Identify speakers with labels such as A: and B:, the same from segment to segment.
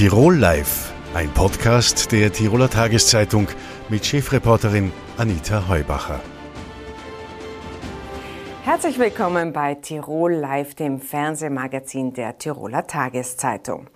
A: Tirol Live, ein Podcast der Tiroler Tageszeitung mit Chefreporterin Anita Heubacher.
B: Herzlich willkommen bei Tirol Live, dem Fernsehmagazin der Tiroler Tageszeitung.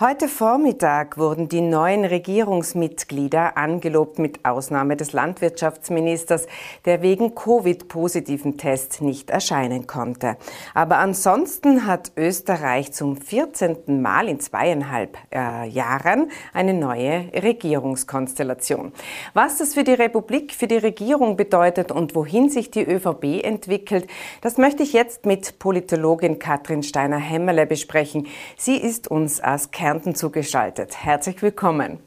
B: Heute Vormittag wurden die neuen Regierungsmitglieder angelobt, mit Ausnahme des Landwirtschaftsministers, der wegen Covid-positiven Test nicht erscheinen konnte. Aber ansonsten hat Österreich zum 14. Mal in zweieinhalb äh, Jahren eine neue Regierungskonstellation. Was das für die Republik, für die Regierung bedeutet und wohin sich die ÖVP entwickelt, das möchte ich jetzt mit Politologin Katrin Steiner-Hemmerle besprechen. Sie ist uns als Kern Kärnten zugeschaltet. Herzlich willkommen.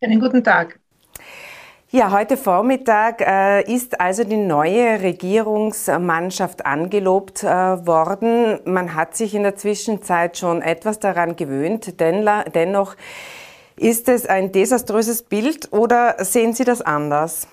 C: Einen guten Tag.
B: Ja, heute Vormittag äh, ist also die neue Regierungsmannschaft angelobt äh, worden. Man hat sich in der Zwischenzeit schon etwas daran gewöhnt. Den, dennoch ist es ein desaströses Bild oder sehen Sie das anders?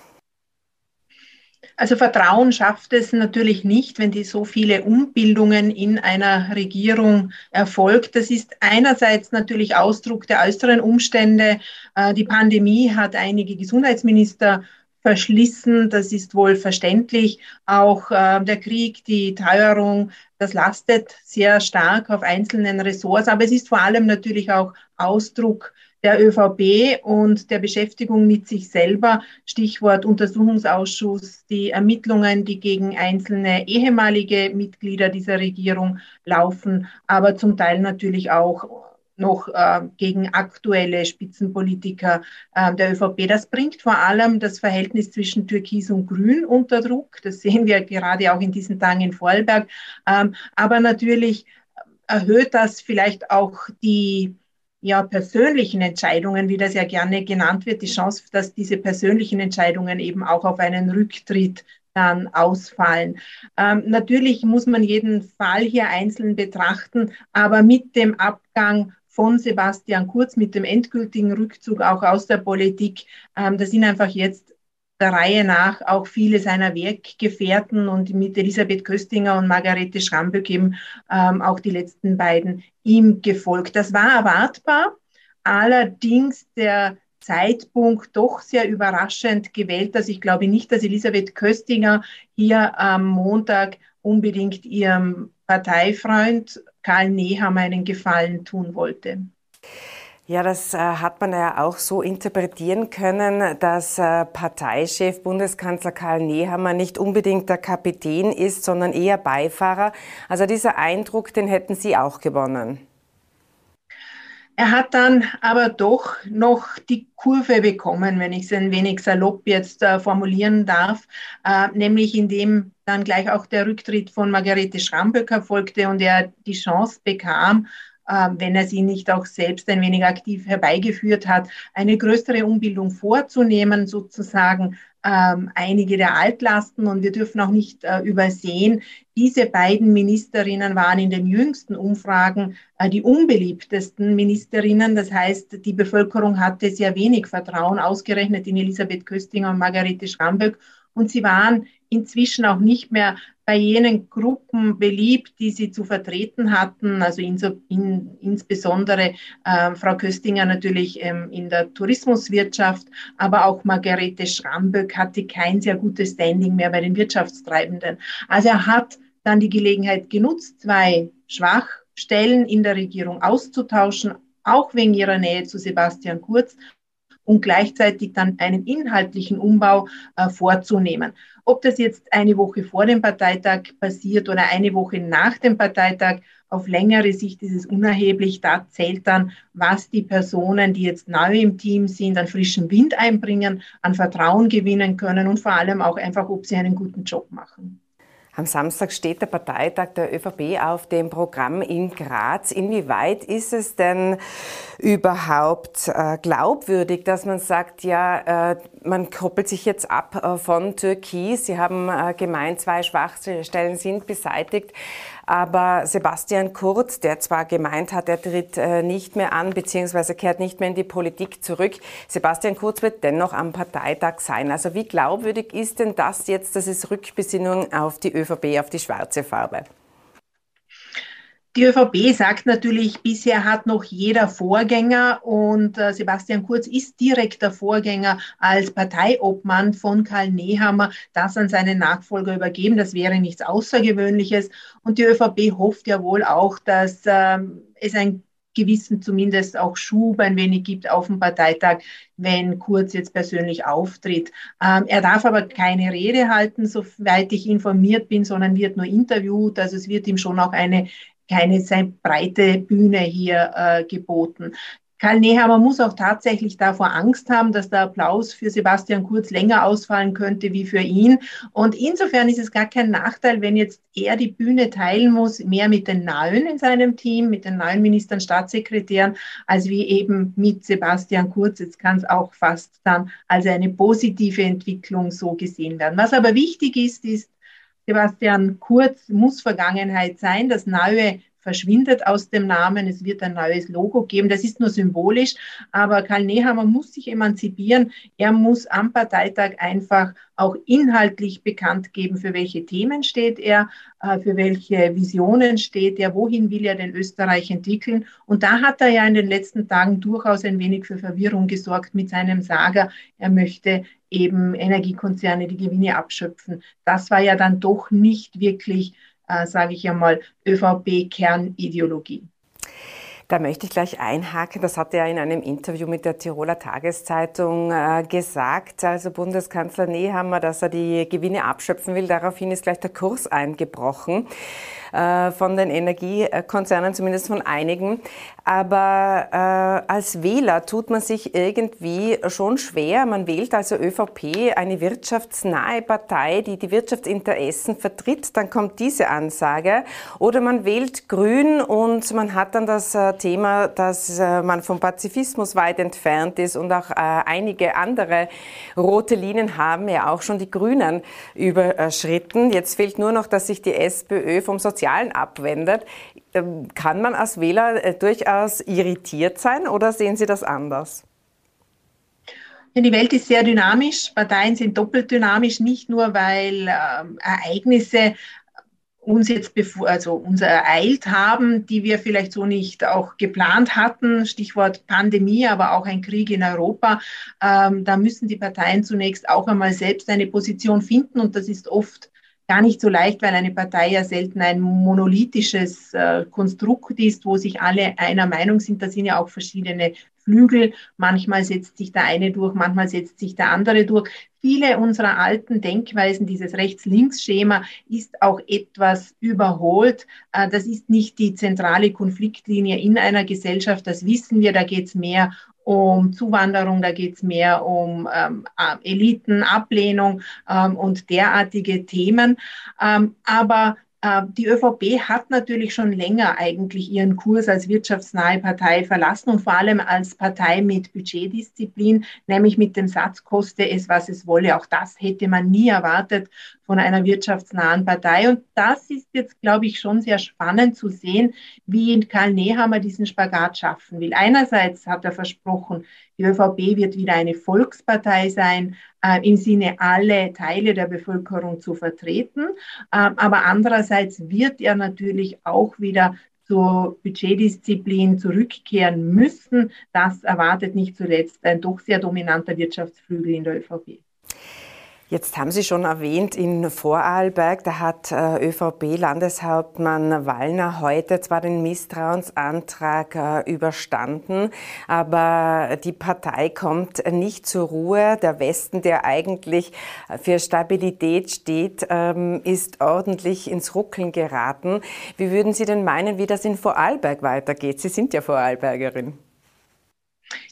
C: Also Vertrauen schafft es natürlich nicht, wenn die so viele Umbildungen in einer Regierung erfolgt. Das ist einerseits natürlich Ausdruck der äußeren Umstände. Äh, die Pandemie hat einige Gesundheitsminister verschlissen. Das ist wohl verständlich. Auch äh, der Krieg, die Teuerung, das lastet sehr stark auf einzelnen Ressorts. Aber es ist vor allem natürlich auch Ausdruck der ÖVP und der Beschäftigung mit sich selber. Stichwort Untersuchungsausschuss, die Ermittlungen, die gegen einzelne ehemalige Mitglieder dieser Regierung laufen, aber zum Teil natürlich auch noch äh, gegen aktuelle Spitzenpolitiker äh, der ÖVP. Das bringt vor allem das Verhältnis zwischen Türkis und Grün unter Druck. Das sehen wir gerade auch in diesen Tagen in Vorarlberg. Ähm, aber natürlich erhöht das vielleicht auch die ja, persönlichen Entscheidungen, wie das ja gerne genannt wird, die Chance, dass diese persönlichen Entscheidungen eben auch auf einen Rücktritt dann ausfallen. Ähm, natürlich muss man jeden Fall hier einzeln betrachten, aber mit dem Abgang von Sebastian Kurz, mit dem endgültigen Rückzug auch aus der Politik, ähm, da sind einfach jetzt der Reihe nach auch viele seiner Werkgefährten und mit Elisabeth Köstinger und Margarete Schramböck eben ähm, auch die letzten beiden ihm gefolgt. Das war erwartbar, allerdings der Zeitpunkt doch sehr überraschend gewählt. Also ich glaube nicht, dass Elisabeth Köstinger hier am Montag unbedingt ihrem Parteifreund Karl Nehammer einen Gefallen tun wollte.
B: Ja, das äh, hat man ja auch so interpretieren können, dass äh, Parteichef Bundeskanzler Karl Nehammer nicht unbedingt der Kapitän ist, sondern eher Beifahrer. Also dieser Eindruck, den hätten Sie auch gewonnen.
C: Er hat dann aber doch noch die Kurve bekommen, wenn ich es ein wenig salopp jetzt äh, formulieren darf, äh, nämlich indem dann gleich auch der Rücktritt von Margarete Schramböck erfolgte und er die Chance bekam, wenn er sie nicht auch selbst ein wenig aktiv herbeigeführt hat, eine größere Umbildung vorzunehmen, sozusagen ähm, einige der Altlasten. Und wir dürfen auch nicht äh, übersehen, diese beiden Ministerinnen waren in den jüngsten Umfragen äh, die unbeliebtesten Ministerinnen. Das heißt, die Bevölkerung hatte sehr wenig Vertrauen, ausgerechnet in Elisabeth Köstinger und Margarete Schramböck. Und sie waren inzwischen auch nicht mehr bei jenen Gruppen beliebt, die sie zu vertreten hatten, also in, in, insbesondere äh, Frau Köstinger natürlich ähm, in der Tourismuswirtschaft, aber auch Margarete Schramböck hatte kein sehr gutes Standing mehr bei den Wirtschaftstreibenden. Also er hat dann die Gelegenheit genutzt, zwei Schwachstellen in der Regierung auszutauschen, auch wegen ihrer Nähe zu Sebastian Kurz und gleichzeitig dann einen inhaltlichen Umbau äh, vorzunehmen. Ob das jetzt eine Woche vor dem Parteitag passiert oder eine Woche nach dem Parteitag, auf längere Sicht ist es unerheblich. Da zählt dann, was die Personen, die jetzt neu im Team sind, an frischen Wind einbringen, an Vertrauen gewinnen können und vor allem auch einfach, ob sie einen guten Job machen.
B: Am Samstag steht der Parteitag der ÖVP auf dem Programm in Graz. Inwieweit ist es denn überhaupt äh, glaubwürdig, dass man sagt, ja, äh, man koppelt sich jetzt ab äh, von Türkis. Sie haben gemeint, zwei Schwachstellen sind beseitigt. Aber Sebastian Kurz, der zwar gemeint hat, er tritt äh, nicht mehr an, beziehungsweise kehrt nicht mehr in die Politik zurück, Sebastian Kurz wird dennoch am Parteitag sein. Also wie glaubwürdig ist denn das jetzt, das ist Rückbesinnung auf die ÖVP, auf die schwarze Farbe?
C: Die ÖVP sagt natürlich, bisher hat noch jeder Vorgänger und äh, Sebastian Kurz ist direkter Vorgänger als Parteiobmann von Karl Nehammer, das an seinen Nachfolger übergeben. Das wäre nichts Außergewöhnliches. Und die ÖVP hofft ja wohl auch, dass ähm, es ein gewissen zumindest auch Schub ein wenig gibt auf dem Parteitag, wenn Kurz jetzt persönlich auftritt. Ähm, er darf aber keine Rede halten, soweit ich informiert bin, sondern wird nur interviewt. Also es wird ihm schon auch eine keine sehr breite Bühne hier äh, geboten. Karl Nehammer muss auch tatsächlich davor Angst haben, dass der Applaus für Sebastian Kurz länger ausfallen könnte wie für ihn. Und insofern ist es gar kein Nachteil, wenn jetzt er die Bühne teilen muss, mehr mit den Neuen in seinem Team, mit den neuen Ministern, Staatssekretären, als wie eben mit Sebastian Kurz. Jetzt kann es auch fast dann als eine positive Entwicklung so gesehen werden. Was aber wichtig ist, ist, Sebastian Kurz muss Vergangenheit sein. Das Neue verschwindet aus dem Namen. Es wird ein neues Logo geben. Das ist nur symbolisch. Aber Karl Nehammer muss sich emanzipieren. Er muss am Parteitag einfach auch inhaltlich bekannt geben, für welche Themen steht er, äh, für welche Visionen steht er, wohin will er den Österreich entwickeln. Und da hat er ja in den letzten Tagen durchaus ein wenig für Verwirrung gesorgt mit seinem Sager. Er möchte eben Energiekonzerne die Gewinne abschöpfen. Das war ja dann doch nicht wirklich, äh, sage ich einmal, ÖVP-Kernideologie.
B: Da möchte ich gleich einhaken. Das hat er in einem Interview mit der Tiroler Tageszeitung äh, gesagt. Also Bundeskanzler Nehammer, dass er die Gewinne abschöpfen will. Daraufhin ist gleich der Kurs eingebrochen. Äh, von den Energiekonzernen, zumindest von einigen. Aber äh, als Wähler tut man sich irgendwie schon schwer. Man wählt also ÖVP, eine wirtschaftsnahe Partei, die die Wirtschaftsinteressen vertritt. Dann kommt diese Ansage. Oder man wählt Grün und man hat dann das äh, Thema, dass man vom Pazifismus weit entfernt ist und auch einige andere rote Linien haben ja auch schon die Grünen überschritten. Jetzt fehlt nur noch, dass sich die SPÖ vom Sozialismus Sozialen abwendet. Ähm, kann man als Wähler äh, durchaus irritiert sein oder sehen Sie das anders?
C: Die Welt ist sehr dynamisch. Parteien sind doppelt dynamisch, nicht nur weil äh, Ereignisse uns jetzt also uns ereilt haben, die wir vielleicht so nicht auch geplant hatten. Stichwort Pandemie, aber auch ein Krieg in Europa. Ähm, da müssen die Parteien zunächst auch einmal selbst eine Position finden und das ist oft gar nicht so leicht, weil eine Partei ja selten ein monolithisches äh, Konstrukt ist, wo sich alle einer Meinung sind. Da sind ja auch verschiedene Flügel. Manchmal setzt sich der eine durch, manchmal setzt sich der andere durch. Viele unserer alten Denkweisen, dieses Rechts-Links-Schema, ist auch etwas überholt. Äh, das ist nicht die zentrale Konfliktlinie in einer Gesellschaft. Das wissen wir. Da geht es mehr um Zuwanderung, da geht es mehr um ähm, Elitenablehnung ähm, und derartige Themen. Ähm, aber die ÖVP hat natürlich schon länger eigentlich ihren Kurs als wirtschaftsnahe Partei verlassen und vor allem als Partei mit Budgetdisziplin, nämlich mit dem Satz, koste es, was es wolle. Auch das hätte man nie erwartet von einer wirtschaftsnahen Partei. Und das ist jetzt, glaube ich, schon sehr spannend zu sehen, wie Karl Nehammer diesen Spagat schaffen will. Einerseits hat er versprochen, die ÖVP wird wieder eine Volkspartei sein, äh, im Sinne alle Teile der Bevölkerung zu vertreten. Äh, aber andererseits wird er natürlich auch wieder zur Budgetdisziplin zurückkehren müssen. Das erwartet nicht zuletzt ein doch sehr dominanter Wirtschaftsflügel in der ÖVP.
B: Jetzt haben Sie schon erwähnt, in Vorarlberg, da hat äh, ÖVP-Landeshauptmann Wallner heute zwar den Misstrauensantrag äh, überstanden, aber die Partei kommt nicht zur Ruhe. Der Westen, der eigentlich für Stabilität steht, ähm, ist ordentlich ins Ruckeln geraten. Wie würden Sie denn meinen, wie das in Vorarlberg weitergeht? Sie sind ja Vorarlbergerin.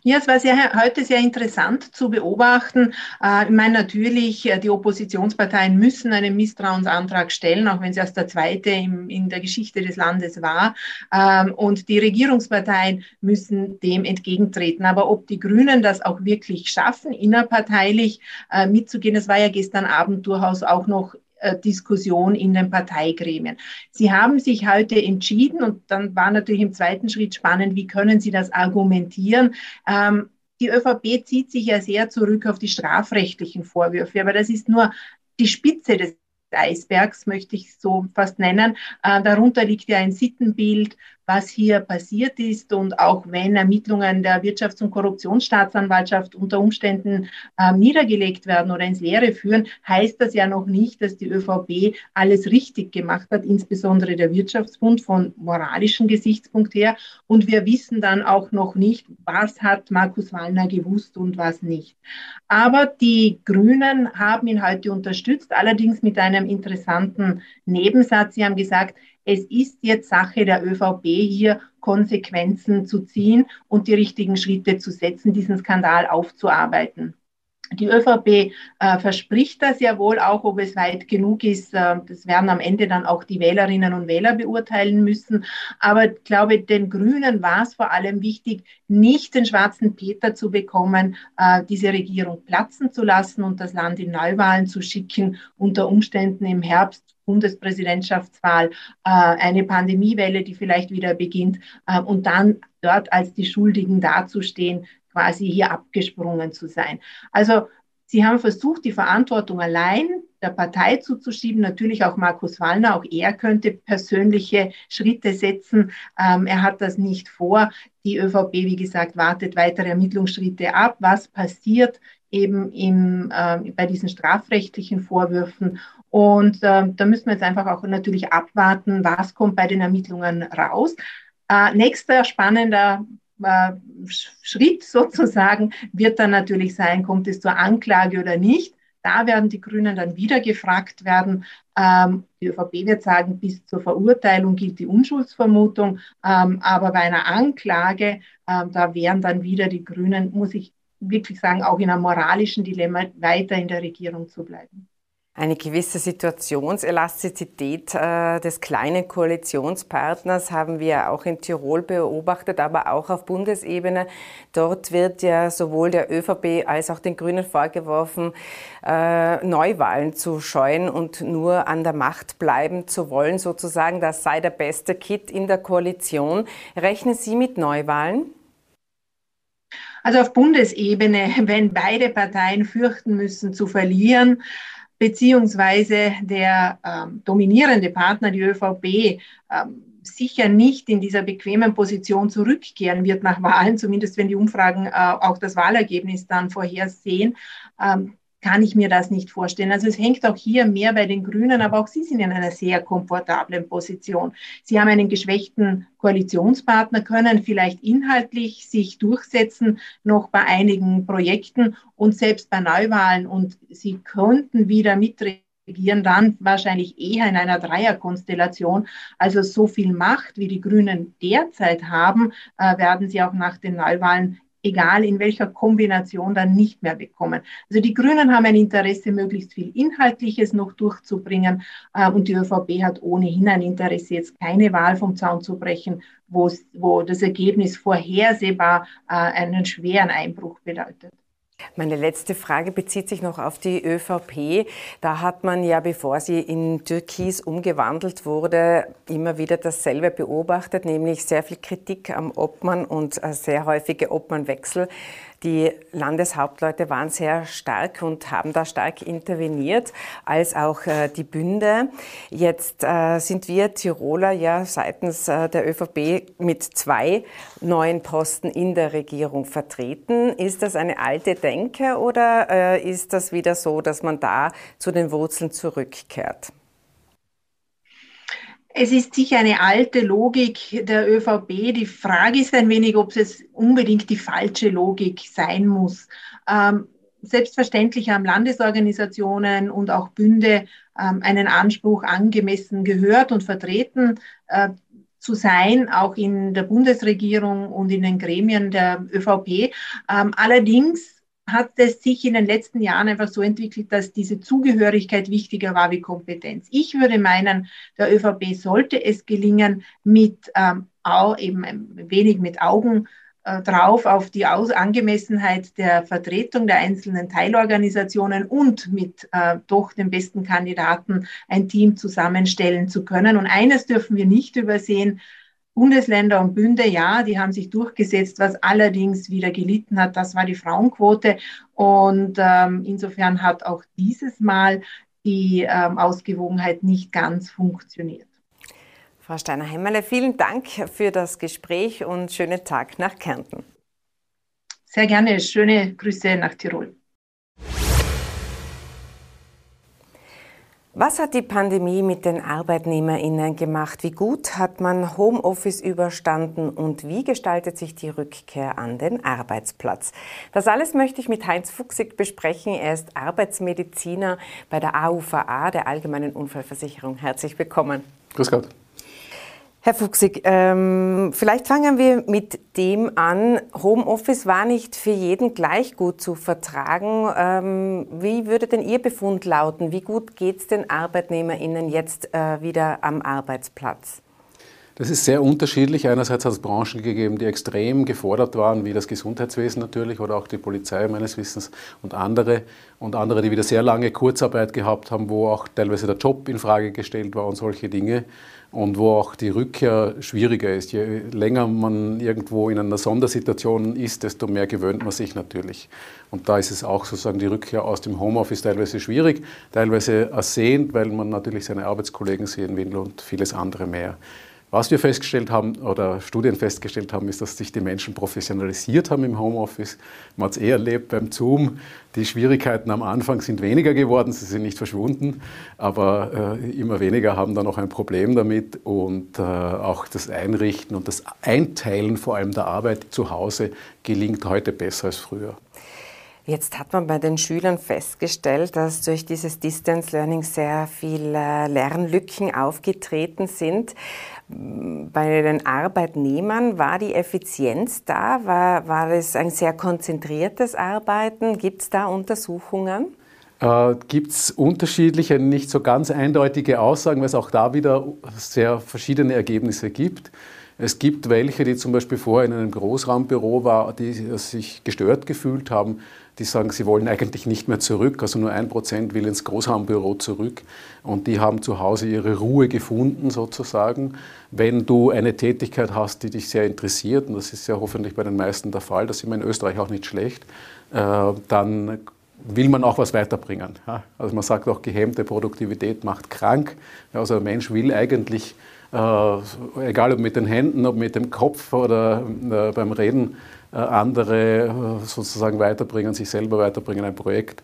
C: Ja, es war sehr, heute sehr interessant zu beobachten. Äh, ich meine, natürlich, äh, die Oppositionsparteien müssen einen Misstrauensantrag stellen, auch wenn es erst der zweite in der Geschichte des Landes war. Ähm, und die Regierungsparteien müssen dem entgegentreten. Aber ob die Grünen das auch wirklich schaffen, innerparteilich äh, mitzugehen, das war ja gestern Abend durchaus auch noch Diskussion in den Parteigremien. Sie haben sich heute entschieden und dann war natürlich im zweiten Schritt spannend, wie können Sie das argumentieren? Ähm, die ÖVP zieht sich ja sehr zurück auf die strafrechtlichen Vorwürfe, aber das ist nur die Spitze des Eisbergs, möchte ich so fast nennen. Äh, darunter liegt ja ein Sittenbild, was hier passiert ist. Und auch wenn Ermittlungen der Wirtschafts- und Korruptionsstaatsanwaltschaft unter Umständen äh, niedergelegt werden oder ins Leere führen, heißt das ja noch nicht, dass die ÖVP alles richtig gemacht hat, insbesondere der Wirtschaftsbund von moralischem Gesichtspunkt her. Und wir wissen dann auch noch nicht, was hat Markus Wallner gewusst und was nicht. Aber die Grünen haben ihn heute unterstützt, allerdings mit einem interessanten Nebensatz. Sie haben gesagt, es ist jetzt Sache der ÖVP, hier Konsequenzen zu ziehen und die richtigen Schritte zu setzen, diesen Skandal aufzuarbeiten. Die ÖVP äh, verspricht das ja wohl auch, ob es weit genug ist. Äh, das werden am Ende dann auch die Wählerinnen und Wähler beurteilen müssen. Aber ich glaube, den Grünen war es vor allem wichtig, nicht den schwarzen Peter zu bekommen, äh, diese Regierung platzen zu lassen und das Land in Neuwahlen zu schicken, unter Umständen im Herbst Bundespräsidentschaftswahl, äh, eine Pandemiewelle, die vielleicht wieder beginnt äh, und dann dort als die Schuldigen dazustehen, quasi hier abgesprungen zu sein. Also Sie haben versucht, die Verantwortung allein der Partei zuzuschieben, natürlich auch Markus Wallner, auch er könnte persönliche Schritte setzen. Ähm, er hat das nicht vor. Die ÖVP, wie gesagt, wartet weitere Ermittlungsschritte ab. Was passiert eben im, äh, bei diesen strafrechtlichen Vorwürfen? Und äh, da müssen wir jetzt einfach auch natürlich abwarten, was kommt bei den Ermittlungen raus. Äh, nächster spannender äh, Schritt sozusagen wird dann natürlich sein, kommt es zur Anklage oder nicht. Da werden die Grünen dann wieder gefragt werden. Ähm, die ÖVP wird sagen, bis zur Verurteilung gilt die Unschuldsvermutung. Ähm, aber bei einer Anklage, ähm, da wären dann wieder die Grünen, muss ich wirklich sagen, auch in einem moralischen Dilemma weiter in der Regierung zu bleiben.
B: Eine gewisse Situationselastizität äh, des kleinen Koalitionspartners haben wir auch in Tirol beobachtet, aber auch auf Bundesebene. Dort wird ja sowohl der ÖVP als auch den Grünen vorgeworfen, äh, Neuwahlen zu scheuen und nur an der Macht bleiben zu wollen, sozusagen. Das sei der beste Kit in der Koalition. Rechnen Sie mit Neuwahlen?
C: Also auf Bundesebene, wenn beide Parteien fürchten müssen zu verlieren, beziehungsweise der ähm, dominierende Partner, die ÖVP, ähm, sicher nicht in dieser bequemen Position zurückkehren wird nach Wahlen, zumindest wenn die Umfragen äh, auch das Wahlergebnis dann vorhersehen. Ähm, kann ich mir das nicht vorstellen. Also es hängt auch hier mehr bei den Grünen, aber auch sie sind in einer sehr komfortablen Position. Sie haben einen geschwächten Koalitionspartner, können vielleicht inhaltlich sich durchsetzen, noch bei einigen Projekten und selbst bei Neuwahlen. Und sie könnten wieder mitregieren dann wahrscheinlich eher in einer Dreierkonstellation. Also so viel Macht, wie die Grünen derzeit haben, äh, werden sie auch nach den Neuwahlen egal in welcher Kombination, dann nicht mehr bekommen. Also die Grünen haben ein Interesse, möglichst viel Inhaltliches noch durchzubringen äh, und die ÖVP hat ohnehin ein Interesse, jetzt keine Wahl vom Zaun zu brechen, wo das Ergebnis vorhersehbar äh, einen schweren Einbruch bedeutet.
B: Meine letzte Frage bezieht sich noch auf die ÖVP. Da hat man ja, bevor sie in Türkis umgewandelt wurde, immer wieder dasselbe beobachtet, nämlich sehr viel Kritik am Obmann und äh, sehr häufige Obmannwechsel. Die Landeshauptleute waren sehr stark und haben da stark interveniert, als auch äh, die Bünde. Jetzt äh, sind wir Tiroler ja seitens äh, der ÖVP mit zwei neuen Posten in der Regierung vertreten. Ist das eine alte Denke oder ist das wieder so, dass man da zu den Wurzeln zurückkehrt?
C: Es ist sicher eine alte Logik der ÖVP. Die Frage ist ein wenig, ob es unbedingt die falsche Logik sein muss. Ähm, selbstverständlich haben Landesorganisationen und auch Bünde ähm, einen Anspruch angemessen gehört und vertreten äh, zu sein, auch in der Bundesregierung und in den Gremien der ÖVP. Ähm, allerdings hat es sich in den letzten Jahren einfach so entwickelt, dass diese Zugehörigkeit wichtiger war wie Kompetenz. Ich würde meinen, der ÖVP sollte es gelingen, mit ähm, eben ein wenig mit Augen äh, drauf auf die Aus Angemessenheit der Vertretung der einzelnen Teilorganisationen und mit äh, doch den besten Kandidaten ein Team zusammenstellen zu können. Und eines dürfen wir nicht übersehen, Bundesländer und Bünde, ja, die haben sich durchgesetzt. Was allerdings wieder gelitten hat, das war die Frauenquote. Und ähm, insofern hat auch dieses Mal die ähm, Ausgewogenheit nicht ganz funktioniert.
B: Frau Steiner-Hemmerle, vielen Dank für das Gespräch und schönen Tag nach Kärnten.
C: Sehr gerne. Schöne Grüße nach Tirol.
B: Was hat die Pandemie mit den ArbeitnehmerInnen gemacht? Wie gut hat man Homeoffice überstanden und wie gestaltet sich die Rückkehr an den Arbeitsplatz? Das alles möchte ich mit Heinz Fuchsig besprechen. Er ist Arbeitsmediziner bei der AUVA, der Allgemeinen Unfallversicherung. Herzlich willkommen.
D: Grüß Gott.
B: Herr Fuchsig, ähm, vielleicht fangen wir mit dem an. Homeoffice war nicht für jeden gleich gut zu vertragen. Ähm, wie würde denn Ihr Befund lauten? Wie gut geht es den ArbeitnehmerInnen jetzt äh, wieder am Arbeitsplatz?
D: Das ist sehr unterschiedlich. Einerseits hat es Branchen gegeben, die extrem gefordert waren, wie das Gesundheitswesen natürlich oder auch die Polizei meines Wissens und andere. Und andere, die wieder sehr lange Kurzarbeit gehabt haben, wo auch teilweise der Job in Frage gestellt war und solche Dinge und wo auch die Rückkehr schwieriger ist. Je länger man irgendwo in einer Sondersituation ist, desto mehr gewöhnt man sich natürlich. Und da ist es auch sozusagen die Rückkehr aus dem Homeoffice teilweise schwierig, teilweise ersehnt, weil man natürlich seine Arbeitskollegen sehen will und vieles andere mehr. Was wir festgestellt haben oder Studien festgestellt haben, ist, dass sich die Menschen professionalisiert haben im Homeoffice. Man hat es eh erlebt beim Zoom. Die Schwierigkeiten am Anfang sind weniger geworden, sie sind nicht verschwunden, aber äh, immer weniger haben da noch ein Problem damit. Und äh, auch das Einrichten und das Einteilen vor allem der Arbeit zu Hause gelingt heute besser als früher.
B: Jetzt hat man bei den Schülern festgestellt, dass durch dieses Distance Learning sehr viele Lernlücken aufgetreten sind. Bei den Arbeitnehmern war die Effizienz da? War, war es ein sehr konzentriertes Arbeiten? Gibt es da Untersuchungen?
D: Äh, Gibt es unterschiedliche, nicht so ganz eindeutige Aussagen, weil es auch da wieder sehr verschiedene Ergebnisse gibt. Es gibt welche, die zum Beispiel vorher in einem Großraumbüro waren, die sich gestört gefühlt haben, die sagen, sie wollen eigentlich nicht mehr zurück, also nur ein Prozent will ins Großraumbüro zurück und die haben zu Hause ihre Ruhe gefunden sozusagen. Wenn du eine Tätigkeit hast, die dich sehr interessiert, und das ist ja hoffentlich bei den meisten der Fall, das ist immer in Österreich auch nicht schlecht, äh, dann will man auch was weiterbringen. Also man sagt auch, gehemmte Produktivität macht krank. Also ein Mensch will eigentlich äh, egal ob mit den Händen, ob mit dem Kopf oder äh, beim Reden, andere sozusagen weiterbringen, sich selber weiterbringen, ein Projekt.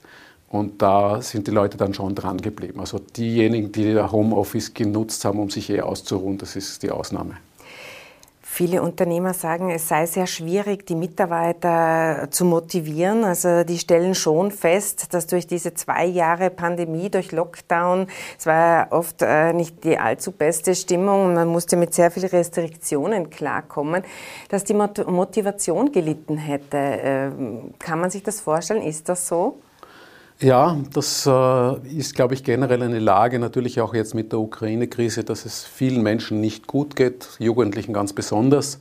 D: Und da sind die Leute dann schon dran geblieben. Also diejenigen, die Homeoffice genutzt haben, um sich eh auszuruhen, das ist die Ausnahme.
B: Viele Unternehmer sagen, es sei sehr schwierig, die Mitarbeiter zu motivieren. Also die stellen schon fest, dass durch diese zwei Jahre Pandemie, durch Lockdown, es war oft äh, nicht die allzu beste Stimmung, man musste mit sehr vielen Restriktionen klarkommen, dass die Motivation gelitten hätte. Ähm, kann man sich das vorstellen? Ist das so?
D: Ja, das äh, ist, glaube ich, generell eine Lage, natürlich auch jetzt mit der Ukraine-Krise, dass es vielen Menschen nicht gut geht, Jugendlichen ganz besonders,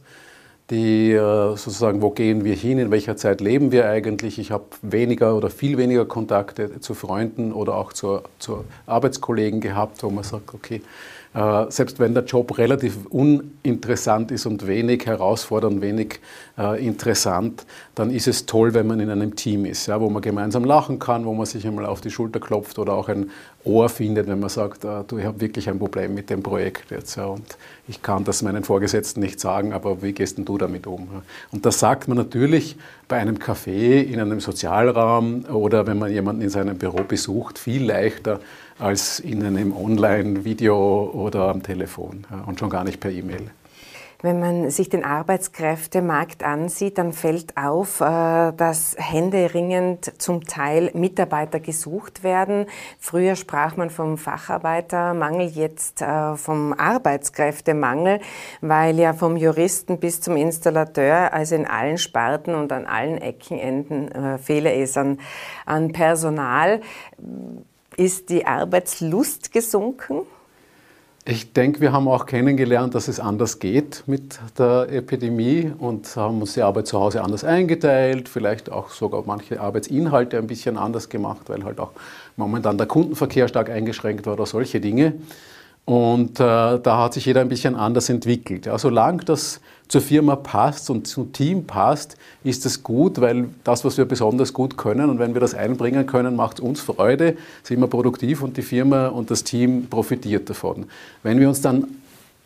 D: die äh, sozusagen, wo gehen wir hin, in welcher Zeit leben wir eigentlich. Ich habe weniger oder viel weniger Kontakte zu Freunden oder auch zu, zu Arbeitskollegen gehabt, wo man sagt, okay, äh, selbst wenn der Job relativ uninteressant ist und wenig herausfordernd, wenig äh, interessant, dann ist es toll, wenn man in einem Team ist, ja, wo man gemeinsam lachen kann, wo man sich einmal auf die Schulter klopft oder auch ein Ohr findet, wenn man sagt, äh, du, ich habe wirklich ein Problem mit dem Projekt jetzt ja, und ich kann das meinen Vorgesetzten nicht sagen, aber wie gehst denn du damit um? Und das sagt man natürlich bei einem Café, in einem Sozialraum oder wenn man jemanden in seinem Büro besucht, viel leichter als in einem Online-Video oder am Telefon und schon gar nicht per E-Mail.
B: Wenn man sich den Arbeitskräftemarkt ansieht, dann fällt auf, äh, dass händeringend zum Teil Mitarbeiter gesucht werden. Früher sprach man vom Facharbeitermangel, jetzt äh, vom Arbeitskräftemangel, weil ja vom Juristen bis zum Installateur, also in allen Sparten und an allen Eckenenden äh, fehle es an, an Personal. Ist die Arbeitslust gesunken?
D: Ich denke, wir haben auch kennengelernt, dass es anders geht mit der Epidemie und haben uns die Arbeit zu Hause anders eingeteilt, vielleicht auch sogar manche Arbeitsinhalte ein bisschen anders gemacht, weil halt auch momentan der Kundenverkehr stark eingeschränkt war oder solche Dinge. Und äh, da hat sich jeder ein bisschen anders entwickelt. Ja, solange das zur Firma passt und zum Team passt, ist es gut, weil das, was wir besonders gut können und wenn wir das einbringen können, macht uns Freude, sind wir produktiv und die Firma und das Team profitiert davon. Wenn wir uns dann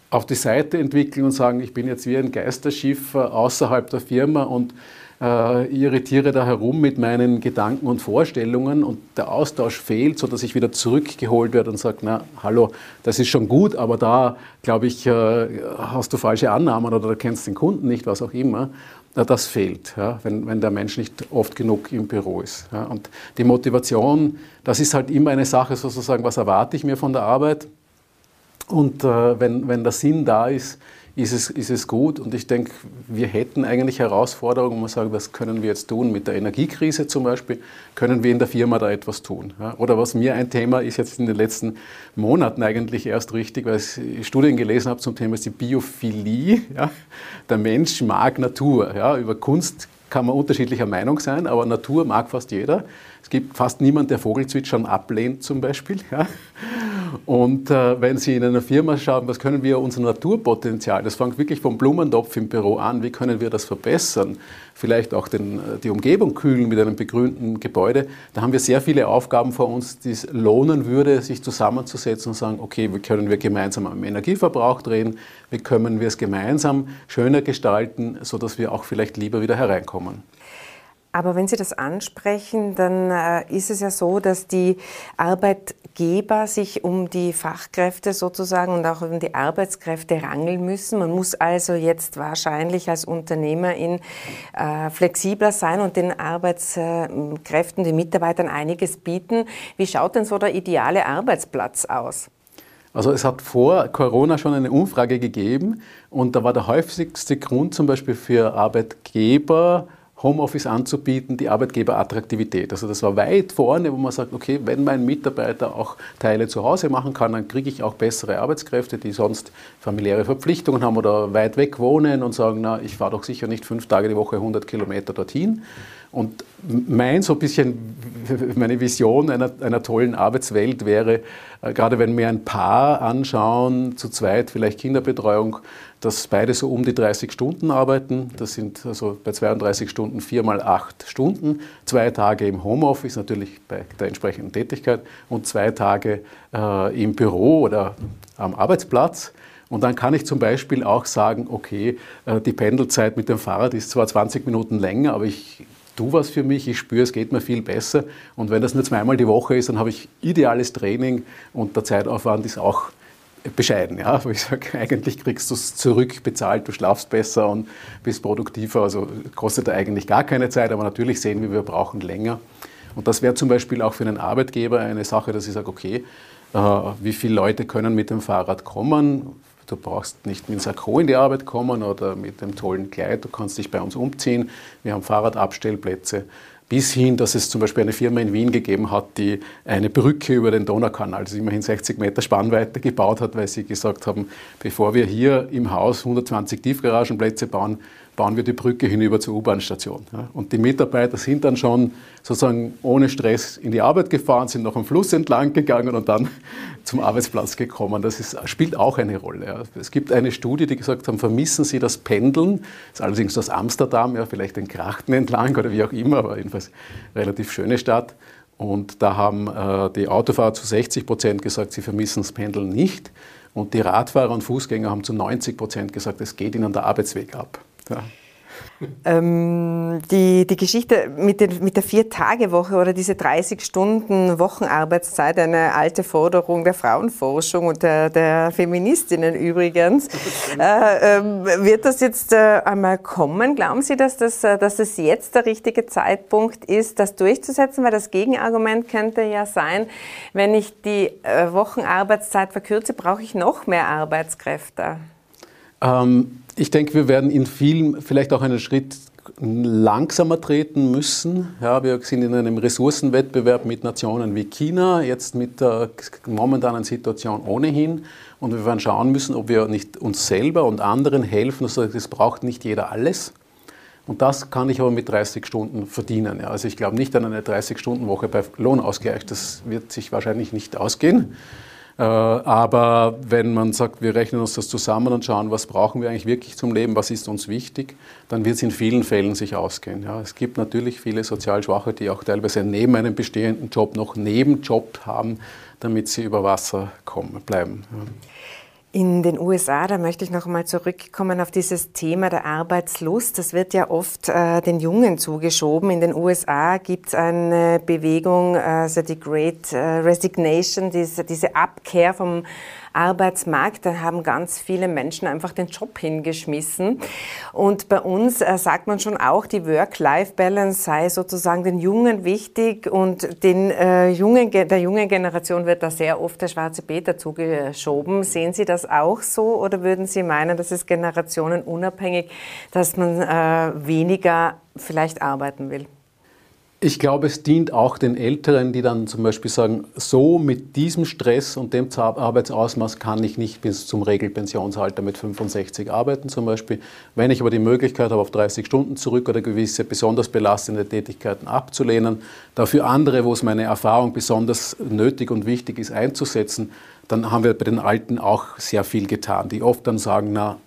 D: auf die Seite entwickeln und sagen, ich bin jetzt wie ein Geisterschiff außerhalb der Firma und äh, irritiere da herum mit meinen Gedanken und Vorstellungen und der Austausch fehlt, sodass ich wieder zurückgeholt werde und sage, na, hallo, das ist schon gut, aber da, glaube ich, äh, hast du falsche Annahmen oder du kennst den Kunden nicht, was auch immer. Das fehlt, ja, wenn, wenn der Mensch nicht oft genug im Büro ist. Ja. Und die Motivation, das ist halt immer eine Sache, sozusagen, was erwarte ich mir von der Arbeit? Und äh, wenn, wenn der Sinn da ist, ist es, ist es gut. Und ich denke, wir hätten eigentlich Herausforderungen, man sagen, was können wir jetzt tun mit der Energiekrise zum Beispiel? Können wir in der Firma da etwas tun? Ja? Oder was mir ein Thema ist jetzt in den letzten Monaten eigentlich erst richtig, weil ich Studien gelesen habe zum Thema ist die Biophilie. Ja? Der Mensch mag Natur. Ja? Über Kunst kann man unterschiedlicher Meinung sein, aber Natur mag fast jeder. Es gibt fast niemanden, der Vogelzwitschern ablehnt zum Beispiel. Ja? Und äh, wenn Sie in einer Firma schauen, was können wir unser Naturpotenzial, das fängt wirklich vom Blumentopf im Büro an, wie können wir das verbessern, vielleicht auch den, äh, die Umgebung kühlen mit einem begrünten Gebäude, da haben wir sehr viele Aufgaben vor uns, die es lohnen würde, sich zusammenzusetzen und sagen, okay, wie können wir gemeinsam am Energieverbrauch drehen, wie können wir es gemeinsam schöner gestalten, sodass wir auch vielleicht lieber wieder hereinkommen.
B: Aber wenn Sie das ansprechen, dann äh, ist es ja so, dass die Arbeitgeber sich um die Fachkräfte sozusagen und auch um die Arbeitskräfte rangeln müssen. Man muss also jetzt wahrscheinlich als Unternehmerin äh, flexibler sein und den Arbeitskräften, den Mitarbeitern einiges bieten. Wie schaut denn so der ideale Arbeitsplatz aus?
D: Also es hat vor Corona schon eine Umfrage gegeben und da war der häufigste Grund zum Beispiel für Arbeitgeber, Homeoffice anzubieten, die Arbeitgeberattraktivität. Also das war weit vorne, wo man sagt, okay, wenn mein Mitarbeiter auch Teile zu Hause machen kann, dann kriege ich auch bessere Arbeitskräfte, die sonst familiäre Verpflichtungen haben oder weit weg wohnen und sagen, na, ich fahre doch sicher nicht fünf Tage die Woche 100 Kilometer dorthin. Und mein so ein bisschen, meine Vision einer, einer tollen Arbeitswelt wäre, äh, gerade wenn wir ein Paar anschauen, zu zweit vielleicht Kinderbetreuung, dass beide so um die 30 Stunden arbeiten. Das sind also bei 32 Stunden vier mal acht Stunden, zwei Tage im Homeoffice, natürlich bei der entsprechenden Tätigkeit, und zwei Tage äh, im Büro oder am Arbeitsplatz. Und dann kann ich zum Beispiel auch sagen, okay, äh, die Pendelzeit mit dem Fahrrad ist zwar 20 Minuten länger, aber ich tue was für mich, ich spüre, es geht mir viel besser. Und wenn das nur zweimal die Woche ist, dann habe ich ideales Training und der Zeitaufwand ist auch bescheiden. Ja? Ich sage, eigentlich kriegst du es zurückbezahlt, du schlafst besser und bist produktiver. Also kostet eigentlich gar keine Zeit, aber natürlich sehen wir, wir brauchen länger. Und das wäre zum Beispiel auch für einen Arbeitgeber eine Sache, dass ich sage, okay, äh, wie viele Leute können mit dem Fahrrad kommen? Du brauchst nicht mit dem Sakko in die Arbeit kommen oder mit dem tollen Kleid, du kannst dich bei uns umziehen. Wir haben Fahrradabstellplätze bis hin, dass es zum Beispiel eine Firma in Wien gegeben hat, die eine Brücke über den Donaukanal, also immerhin 60 Meter Spannweite gebaut hat, weil sie gesagt haben, bevor wir hier im Haus 120 Tiefgaragenplätze bauen, bauen wir die Brücke hinüber zur U-Bahn-Station. Und die Mitarbeiter sind dann schon sozusagen ohne Stress in die Arbeit gefahren, sind noch am Fluss entlang gegangen und dann zum Arbeitsplatz gekommen. Das ist, spielt auch eine Rolle. Es gibt eine Studie, die gesagt haben, vermissen Sie das Pendeln? Das ist allerdings aus Amsterdam, ja, vielleicht den Krachten entlang oder wie auch immer, aber jedenfalls relativ schöne Stadt. Und da haben äh, die Autofahrer zu 60 Prozent gesagt, sie vermissen das Pendeln nicht. Und die Radfahrer und Fußgänger haben zu 90 Prozent gesagt, es geht ihnen der Arbeitsweg ab. Ja.
B: Ähm, die, die Geschichte mit, den, mit der Vier-Tage-Woche oder diese 30-Stunden-Wochenarbeitszeit, eine alte Forderung der Frauenforschung und der, der Feministinnen übrigens. Äh, äh, wird das jetzt äh, einmal kommen? Glauben Sie, dass, das, äh, dass es jetzt der richtige Zeitpunkt ist, das durchzusetzen? Weil das Gegenargument könnte ja sein, wenn ich die äh, Wochenarbeitszeit verkürze, brauche ich noch mehr Arbeitskräfte.
D: Ähm ich denke, wir werden in vielen vielleicht auch einen Schritt langsamer treten müssen. Ja, wir sind in einem Ressourcenwettbewerb mit Nationen wie China, jetzt mit der momentanen Situation ohnehin. Und wir werden schauen müssen, ob wir nicht uns selber und anderen helfen. Also es braucht nicht jeder alles. Und das kann ich aber mit 30 Stunden verdienen. Ja, also ich glaube nicht an eine 30-Stunden-Woche bei Lohnausgleich. Das wird sich wahrscheinlich nicht ausgehen. Äh, aber wenn man sagt, wir rechnen uns das zusammen und schauen, was brauchen wir eigentlich wirklich zum Leben, was ist uns wichtig, dann wird es in vielen Fällen sich ausgehen. Ja, es gibt natürlich viele sozial Schwache, die auch teilweise neben einem bestehenden Job noch Nebenjob haben, damit sie über Wasser kommen, bleiben. Ja.
B: In den USA, da möchte ich noch einmal zurückkommen auf dieses Thema der Arbeitslust. Das wird ja oft äh, den Jungen zugeschoben. In den USA gibt es eine Bewegung, also die Great äh, Resignation, diese, diese Abkehr vom Arbeitsmarkt. Da haben ganz viele Menschen einfach den Job hingeschmissen. Und bei uns äh, sagt man schon auch, die Work-Life-Balance sei sozusagen den Jungen wichtig und den, äh, jungen, der jungen Generation wird da sehr oft der schwarze Peter zugeschoben. Sehen Sie das auch so oder würden Sie meinen, dass es generationenunabhängig, dass man äh, weniger vielleicht arbeiten will?
D: Ich glaube, es dient auch den Älteren, die dann zum Beispiel sagen, so mit diesem Stress und dem Arbeitsausmaß kann ich nicht bis zum Regelpensionsalter mit 65 arbeiten zum Beispiel. Wenn ich aber die Möglichkeit habe, auf 30 Stunden zurück oder gewisse besonders belastende Tätigkeiten abzulehnen, dafür andere, wo es meine Erfahrung besonders nötig und wichtig ist, einzusetzen, dann haben wir bei den Alten auch sehr viel getan, die oft dann sagen, na,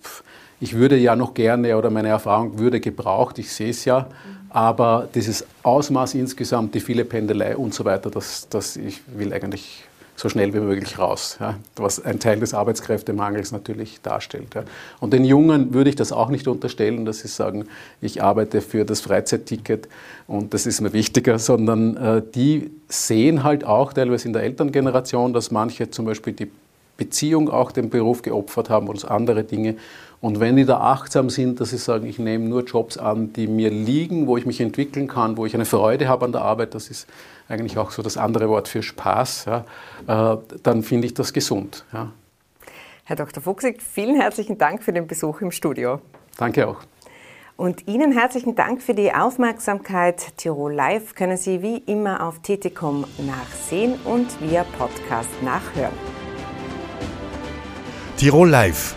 D: ich würde ja noch gerne oder meine Erfahrung würde gebraucht, ich sehe es ja. Aber dieses Ausmaß insgesamt, die viele Pendelei und so weiter, das, das ich will eigentlich so schnell wie möglich raus, ja, was ein Teil des Arbeitskräftemangels natürlich darstellt. Ja. Und den Jungen würde ich das auch nicht unterstellen, dass sie sagen, ich arbeite für das Freizeitticket und das ist mir wichtiger, sondern äh, die sehen halt auch teilweise in der Elterngeneration, dass manche zum Beispiel die Beziehung auch dem Beruf geopfert haben oder andere Dinge und wenn die da achtsam sind, dass sie sagen, ich nehme nur Jobs an, die mir liegen, wo ich mich entwickeln kann, wo ich eine Freude habe an der Arbeit, das ist eigentlich auch so das andere Wort für Spaß, ja, äh, dann finde ich das gesund. Ja.
B: Herr Dr. Fuchsig, vielen herzlichen Dank für den Besuch im Studio.
D: Danke auch.
B: Und Ihnen herzlichen Dank für die Aufmerksamkeit. Tirol Live können Sie wie immer auf tt.com nachsehen und via Podcast nachhören.
A: Tirol Live